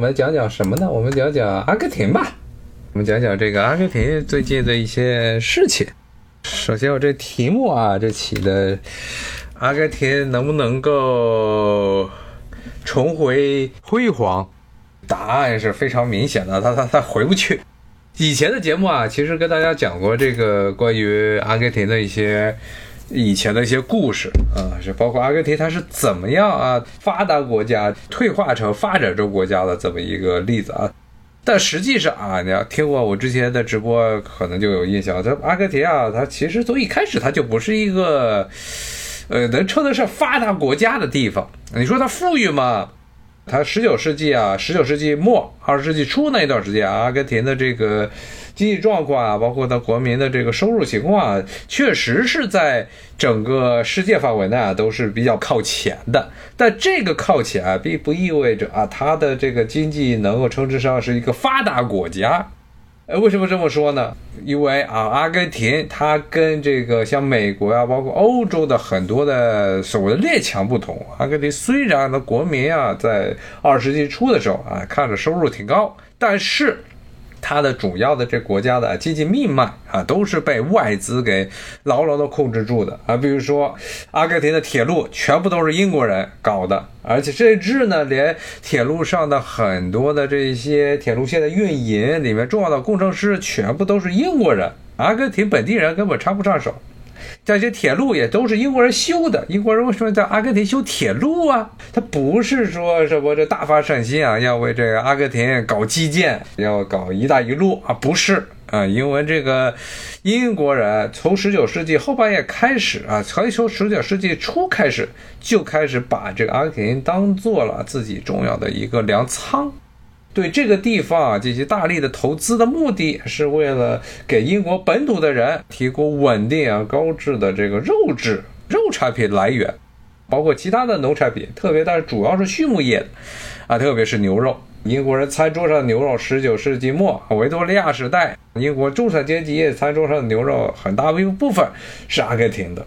我们讲讲什么呢？我们讲讲阿根廷吧。我们讲讲这个阿根廷最近的一些事情。首先，我这题目啊，这起的阿根廷能不能够重回辉煌？答案是非常明显的，他他他回不去。以前的节目啊，其实跟大家讲过这个关于阿根廷的一些以前的一些故事啊，是包括阿根廷它是怎么样啊发达国家退化成发展中国家的这么一个例子啊。但实际上啊，你要听过我之前的直播，可能就有印象。这阿根廷啊，它其实从一开始它就不是一个呃能称得上发达国家的地方。你说它富裕吗？它十九世纪啊，十九世纪末、二十世纪初那一段时间，阿根廷的这个经济状况啊，包括它国民的这个收入情况啊，确实是在整个世界范围内啊都是比较靠前的。但这个靠前啊，并不意味着啊，它的这个经济能够称之上是一个发达国家。呃，为什么这么说呢？因为啊，阿根廷它跟这个像美国啊，包括欧洲的很多的所谓的列强不同。阿根廷虽然的国民啊，在二十世纪初的时候啊，看着收入挺高，但是。它的主要的这国家的经济命脉啊，都是被外资给牢牢的控制住的啊。比如说，阿根廷的铁路全部都是英国人搞的，而且甚至呢，连铁路上的很多的这些铁路线的运营里面重要的工程师全部都是英国人，阿根廷本地人根本插不上手。这些铁路也都是英国人修的。英国人为什么在阿根廷修铁路啊？他不是说什么这大发善心啊，要为这个阿根廷搞基建，要搞“一带一路”啊？不是啊，因为这个英国人从十九世纪后半叶开始啊，可以说十九世纪初开始就开始把这个阿根廷当做了自己重要的一个粮仓。对这个地方啊进行大力的投资的目的是为了给英国本土的人提供稳定啊高质的这个肉质肉产品来源，包括其他的农产品，特别但是主要是畜牧业的啊，特别是牛肉。英国人餐桌上的牛肉，十九世纪末维多利亚时代，英国中产阶级餐桌上的牛肉很大一部分是阿根廷的，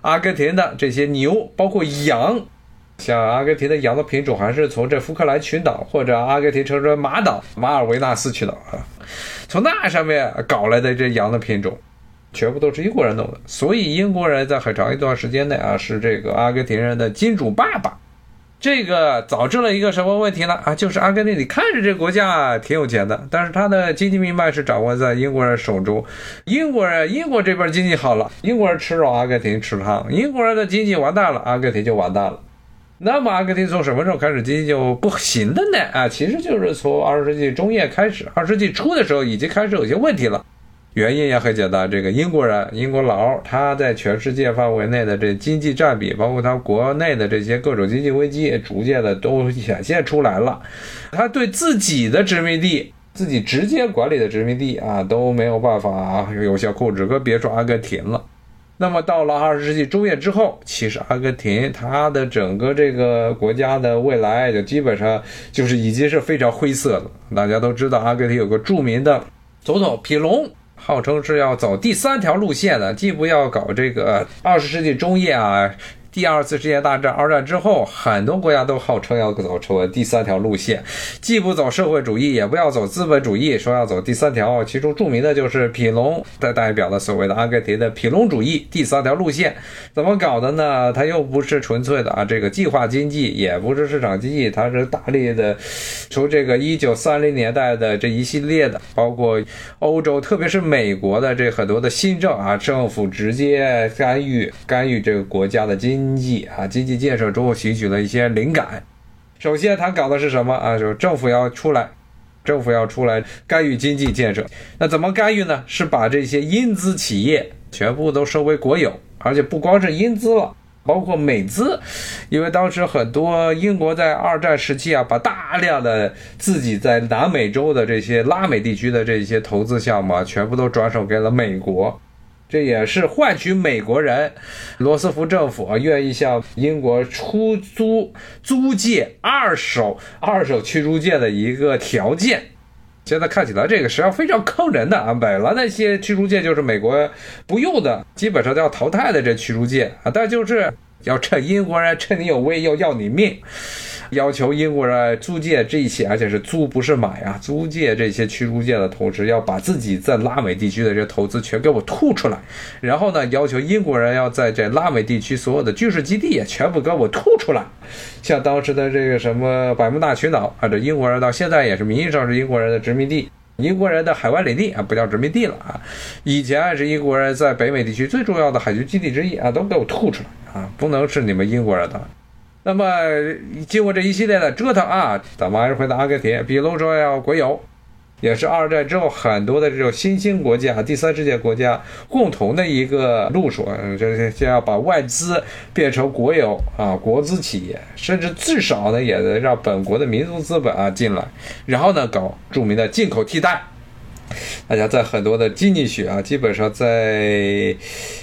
阿根廷的这些牛包括羊。像阿根廷的羊的品种，还是从这福克兰群岛或者阿根廷称之为马岛马尔维纳斯群岛啊，从那上面搞来的这羊的品种，全部都是英国人弄的。所以英国人在很长一段时间内啊，是这个阿根廷人的金主爸爸。这个导致了一个什么问题呢？啊，就是阿根廷，你看着这国家挺有钱的，但是它的经济命脉是掌握在英国人手中。英国人，英国这边经济好了，英国人吃肉，阿根廷吃汤；英国人的经济完蛋了，阿根廷就完蛋了。那么阿根廷从什么时候开始经济就不行的呢？啊，其实就是从二十世纪中叶开始，二十世纪初的时候已经开始有些问题了。原因也很简单，这个英国人、英国佬他在全世界范围内的这经济占比，包括他国内的这些各种经济危机，逐渐的都显现出来了。他对自己的殖民地、自己直接管理的殖民地啊都没有办法有效控制，更别说阿根廷了。那么到了二十世纪中叶之后，其实阿根廷它的整个这个国家的未来就基本上就是已经是非常灰色了。大家都知道，阿根廷有个著名的总统皮隆，号称是要走第三条路线的，既不要搞这个二十世纪中叶啊。第二次世界大战，二战之后，很多国家都号称要走成为第三条路线，既不走社会主义，也不要走资本主义，说要走第三条。其中著名的就是皮隆的代表的所谓的阿根廷的皮隆主义第三条路线，怎么搞的呢？它又不是纯粹的啊，这个计划经济，也不是市场经济，它是大力的，从这个一九三零年代的这一系列的，包括欧洲，特别是美国的这很多的新政啊，政府直接干预干预这个国家的经。经济啊，经济建设中后吸取了一些灵感。首先，他搞的是什么啊？就是政府要出来，政府要出来干预经济建设。那怎么干预呢？是把这些英资企业全部都收为国有，而且不光是英资了，包括美资。因为当时很多英国在二战时期啊，把大量的自己在南美洲的这些拉美地区的这些投资项目啊，全部都转手给了美国。这也是换取美国人罗斯福政府啊愿意向英国出租租借二手二手驱逐舰的一个条件。现在看起来这个实际上非常坑人的啊！本来那些驱逐舰就是美国不用的，基本上都要淘汰的这驱逐舰啊，但就是要趁英国人趁你有危要要你命。要求英国人租借这些，而且是租不是买啊，租借这些驱逐舰的同时，要把自己在拉美地区的这些投资全给我吐出来。然后呢，要求英国人要在这拉美地区所有的军事基地也全部给我吐出来。像当时的这个什么百慕大群岛啊，这英国人到现在也是名义上是英国人的殖民地，英国人的海湾领地啊，不叫殖民地了啊。以前是英国人在北美地区最重要的海军基地之一啊，都给我吐出来啊，不能是你们英国人的。那么经过这一系列的折腾啊，咱们还是回到阿根廷，比如说要国有，也是二战之后很多的这种新兴国家、第三世界国家共同的一个路数，就是先要把外资变成国有啊，国资企业，甚至至少呢，也得让本国的民族资本啊进来，然后呢，搞著名的进口替代。大家在很多的经济学啊，基本上在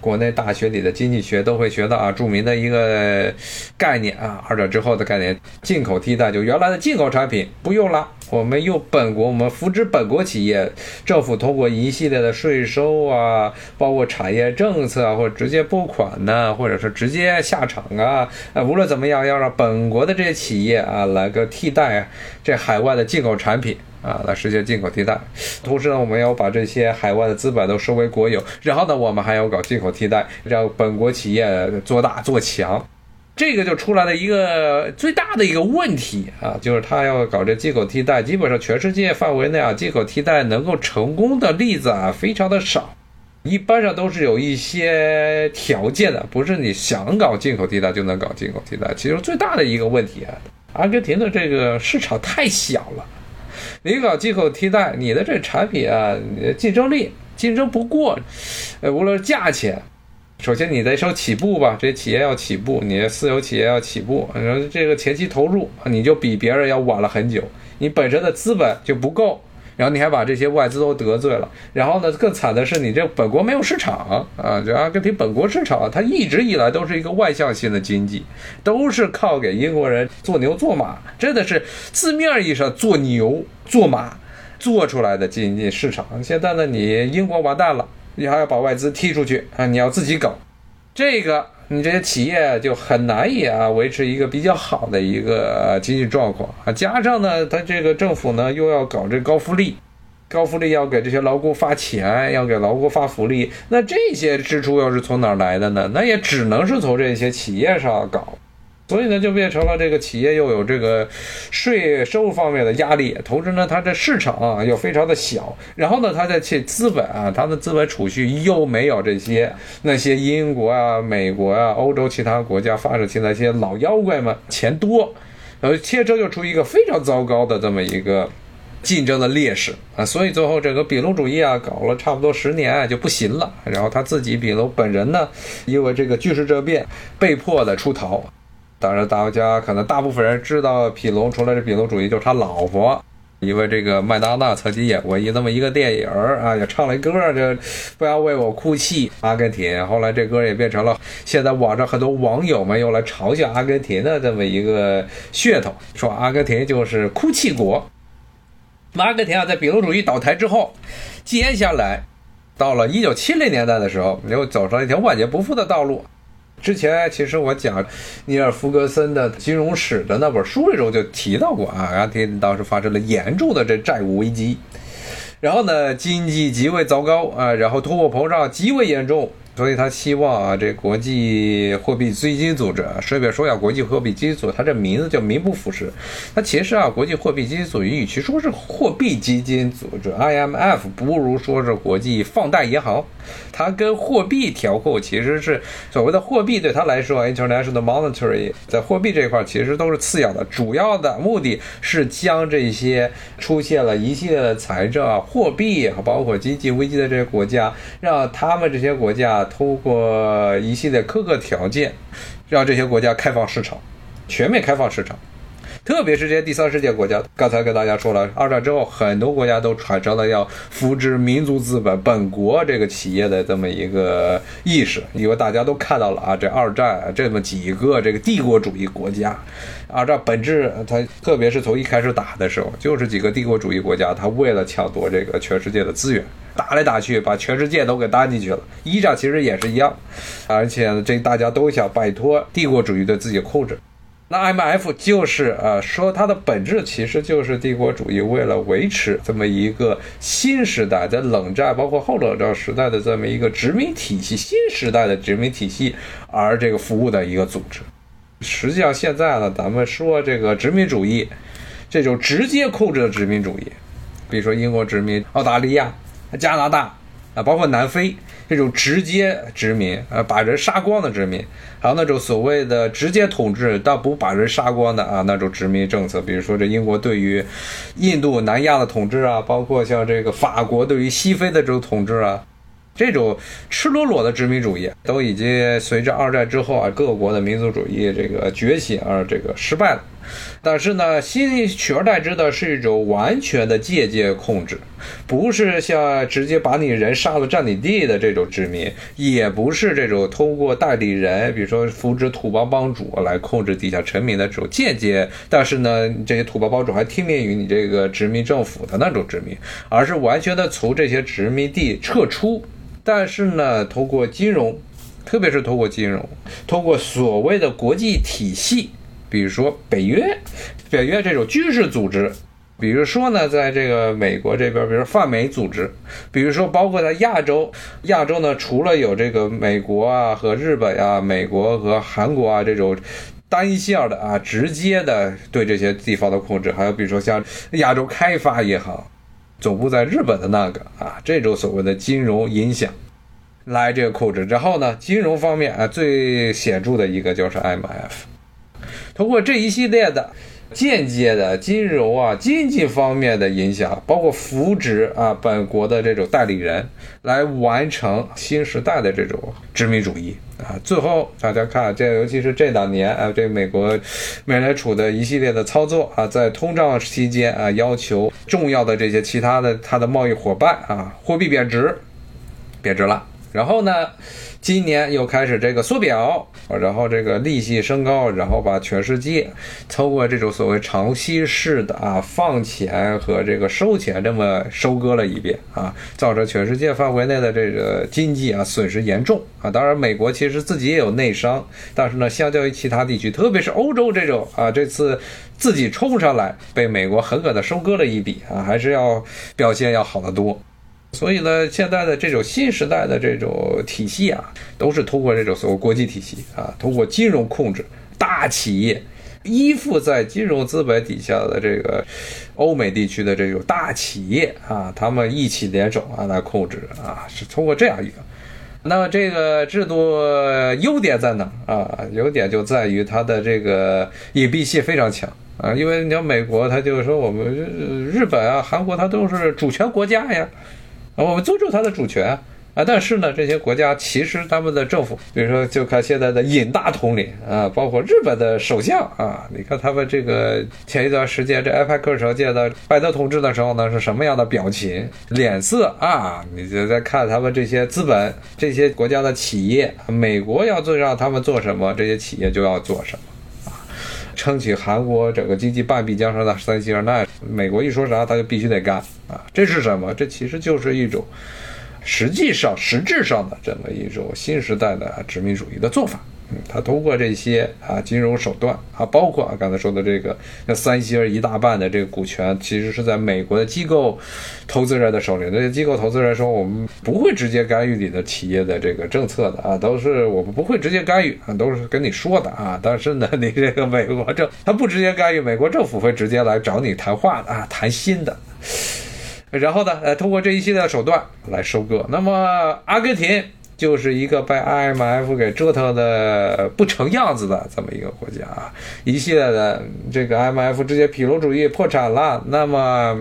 国内大学里的经济学都会学到啊，著名的一个概念啊，二战之后的概念，进口替代，就原来的进口产品不用了，我们用本国，我们扶持本国企业，政府通过一系列的税收啊，包括产业政策啊，或者直接拨款呢，或者是直接下场啊，啊，无论怎么样，要让本国的这些企业啊来个替代这海外的进口产品。啊，来实现进口替代，同时呢，我们要把这些海外的资本都收为国有，然后呢，我们还要搞进口替代，让本国企业做大做强，这个就出来了一个最大的一个问题啊，就是他要搞这进口替代，基本上全世界范围内啊，进口替代能够成功的例子啊，非常的少，一般上都是有一些条件的，不是你想搞进口替代就能搞进口替代。其实最大的一个问题啊，阿根廷的这个市场太小了。你搞进口替代，你的这产品啊，竞争力竞争不过，呃，无论是价钱，首先你得说起步吧，这企业要起步，你私有企业要起步，然后这个前期投入，你就比别人要晚了很久，你本身的资本就不够。然后你还把这些外资都得罪了，然后呢，更惨的是你这本国没有市场啊！就阿根廷本国市场，它一直以来都是一个外向性的经济，都是靠给英国人做牛做马，真的是字面意义上做牛做马做出来的经济市场。现在呢，你英国完蛋了，你还要把外资踢出去啊！你要自己搞这个。你这些企业就很难以啊维持一个比较好的一个经济状况啊，加上呢，他这个政府呢又要搞这高福利，高福利要给这些劳工发钱，要给劳工发福利，那这些支出又是从哪儿来的呢？那也只能是从这些企业上搞。所以呢，就变成了这个企业又有这个税收方面的压力，同时呢，它这市场啊又非常的小，然后呢，它的这资本啊，它的资本储蓄又没有这些那些英国啊、美国啊、欧洲其他国家发展起来一些老妖怪们钱多，然后汽车就出一个非常糟糕的这么一个竞争的劣势啊，所以最后这个比卢主义啊搞了差不多十年就不行了，然后他自己比卢本人呢，因为这个巨石政变被迫的出逃。当然，大家可能大部分人知道皮隆，除了这比隆主义，就是他老婆，因为这个麦当娜曾经演过一那么一个电影啊，也唱了一歌，就不要为我哭泣，阿根廷。后来这歌也变成了现在网上很多网友们用来嘲笑阿根廷的这么一个噱头，说阿根廷就是哭泣国。阿根廷啊，在比隆主义倒台之后，接下来到了一九七零年代的时候，又走上一条万劫不复的道路。之前其实我讲尼尔弗格森的金融史的那本书里头就提到过啊，阿根廷当时发生了严重的这债务危机，然后呢经济极为糟糕啊，然后通货膨胀极为严重。所以他希望啊，这国际货币基金组织，顺便说一下，国际货币基金组织，它这名字叫名不副实。它其实啊，国际货币基金组织与其说是货币基金组织 （IMF），不如说是国际放贷银行。它跟货币调控其实是所谓的货币，对它来说，international monetary，在货币这一块其实都是次要的，主要的目的是将这些出现了一系列的财政啊、货币和包括经济危机的这些国家，让他们这些国家。通过一系列苛刻条件，让这些国家开放市场，全面开放市场。特别是这些第三世界国家，刚才跟大家说了，二战之后很多国家都产生了要扶植民族资本、本国这个企业的这么一个意识，因为大家都看到了啊，这二战这么几个这个帝国主义国家，二战本质它特别是从一开始打的时候，就是几个帝国主义国家，它为了抢夺这个全世界的资源，打来打去把全世界都给搭进去了。一战其实也是一样，而且这大家都想摆脱帝国主义对自己控制。那 IMF 就是呃，说它的本质其实就是帝国主义为了维持这么一个新时代的冷战，包括后冷战时代的这么一个殖民体系，新时代的殖民体系而这个服务的一个组织。实际上现在呢，咱们说这个殖民主义，这种直接控制的殖民主义，比如说英国殖民澳大利亚、加拿大啊，包括南非。这种直接殖民，呃，把人杀光的殖民，还有那种所谓的直接统治但不把人杀光的啊，那种殖民政策，比如说这英国对于印度、南亚的统治啊，包括像这个法国对于西非的这种统治啊。这种赤裸裸的殖民主义都已经随着二战之后啊，各国的民族主义这个崛起而这个失败了。但是呢，新取而代之的是一种完全的间接控制，不是像直接把你人杀了占你地的这种殖民，也不是这种通过代理人，比如说扶植土邦帮主来控制底下臣民的这种间接。但是呢，这些土邦帮主还听命于你这个殖民政府的那种殖民，而是完全的从这些殖民地撤出。但是呢，通过金融，特别是通过金融，通过所谓的国际体系，比如说北约、北约这种军事组织，比如说呢，在这个美国这边，比如泛美组织，比如说包括在亚洲，亚洲呢，除了有这个美国啊和日本呀、美国和韩国啊这种单线的啊直接的对这些地方的控制，还有比如说像亚洲开发银行。总部在日本的那个啊，这种所谓的金融影响，来这个控制。然后呢，金融方面啊，最显著的一个就是 IMF，通过这一系列的。间接的金融啊，经济方面的影响，包括扶植啊本国的这种代理人，来完成新时代的这种殖民主义啊。最后大家看，这尤其是这两年啊，这美国美联储的一系列的操作啊，在通胀期间啊，要求重要的这些其他的它的贸易伙伴啊，货币贬值，贬值了。然后呢？今年又开始这个缩表，然后这个利息升高，然后把全世界通过这种所谓长期式的啊放钱和这个收钱这么收割了一遍啊，造成全世界范围内的这个经济啊损失严重啊。当然，美国其实自己也有内伤，但是呢，相较于其他地区，特别是欧洲这种啊，这次自己冲上来被美国狠狠地收割了一笔啊，还是要表现要好得多。所以呢，现在的这种新时代的这种体系啊，都是通过这种所谓国际体系啊，通过金融控制大企业，依附在金融资本底下的这个欧美地区的这种大企业啊，他们一起联手啊来控制啊，是通过这样一个。那么这个制度优点在哪啊？优点就在于它的这个隐蔽性非常强啊，因为你像美国，他就是说我们日本啊、韩国，它都是主权国家呀。啊，我们尊重它的主权啊，但是呢，这些国家其实他们的政府，比如说就看现在的尹大统领啊，包括日本的首相啊，你看他们这个前一段时间这埃派克时候见到拜登同志的时候呢，是什么样的表情、脸色啊？你就在看他们这些资本、这些国家的企业，美国要做让他们做什么，这些企业就要做什么，撑起韩国整个经济半壁江山的三星，那美国一说啥，他就必须得干。啊，这是什么？这其实就是一种实际上、实质上的这么一种新时代的殖民主义的做法。他通过这些啊金融手段啊，包括啊刚才说的这个像三星一大半的这个股权，其实是在美国的机构投资人的手里。这些机构投资人说，我们不会直接干预你的企业的这个政策的啊，都是我们不会直接干预啊，都是跟你说的啊。但是呢，你这个美国政他不直接干预，美国政府会直接来找你谈话的啊，谈心的。然后呢，呃，通过这一系列手段来收割。那么，阿根廷就是一个被 IMF 给折腾的不成样子的这么一个国家啊，一系列的这个 IMF 直接痞篓主义破产了。那么。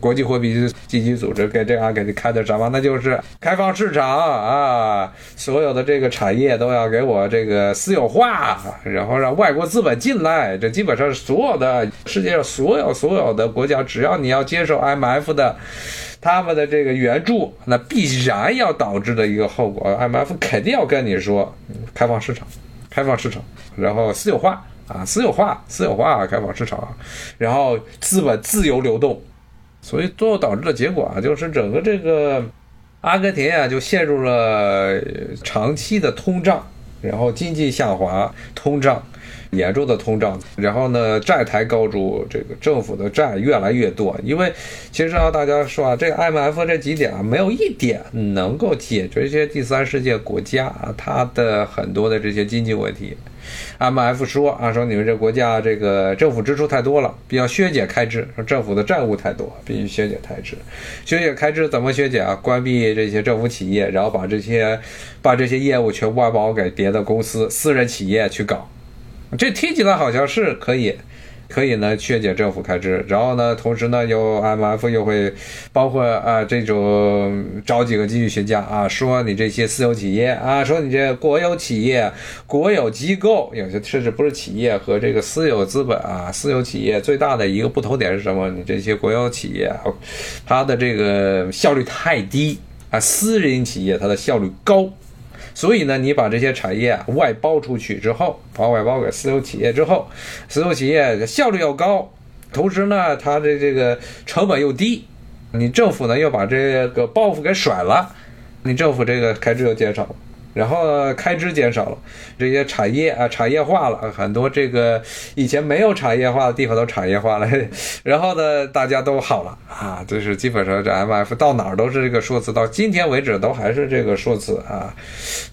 国际货币基金组织给这样给你开的什么？那就是开放市场啊，所有的这个产业都要给我这个私有化，然后让外国资本进来。这基本上是所有的世界上所有所有的国家，只要你要接受 IMF 的他们的这个援助，那必然要导致的一个后果，IMF 肯定要跟你说开放市场，开放市场，然后私有化啊，私有化，私有化，开放市场，然后资本自由流动。所以最后导致的结果啊，就是整个这个阿根廷啊，就陷入了长期的通胀，然后经济下滑、通胀，严重的通胀，然后呢，债台高筑，这个政府的债越来越多。因为其实啊，大家说啊，这个 IMF 这几点啊，没有一点能够解决这些第三世界国家啊，它的很多的这些经济问题。IMF 说啊，说你们这国家这个政府支出太多了，必要削减开支。说政府的债务太多，必须削减开支。削减开支怎么削减啊？关闭这些政府企业，然后把这些把这些业务全外包给别的公司、私人企业去搞。这听起来好像是可以。可以呢削减政府开支，然后呢，同时呢，又 M F 又会包括啊这种找几个经济学家啊，说你这些私有企业啊，说你这国有企业、国有机构，有些甚至不是企业和这个私有资本啊，私有企业最大的一个不同点是什么？你这些国有企业，它的这个效率太低啊，私人企业它的效率高。所以呢，你把这些产业外包出去之后，把外包给私有企业之后，私有企业效率又高，同时呢，它的这个成本又低，你政府呢又把这个包袱给甩了，你政府这个开支又减少了。然后开支减少了，这些产业啊产业化了，很多这个以前没有产业化的地方都产业化了，然后呢大家都好了啊，就是基本上这 M F 到哪儿都是这个说辞，到今天为止都还是这个说辞啊。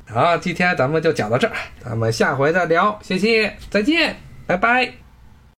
好，今天咱们就讲到这儿，咱们下回再聊，谢谢，再见，拜拜。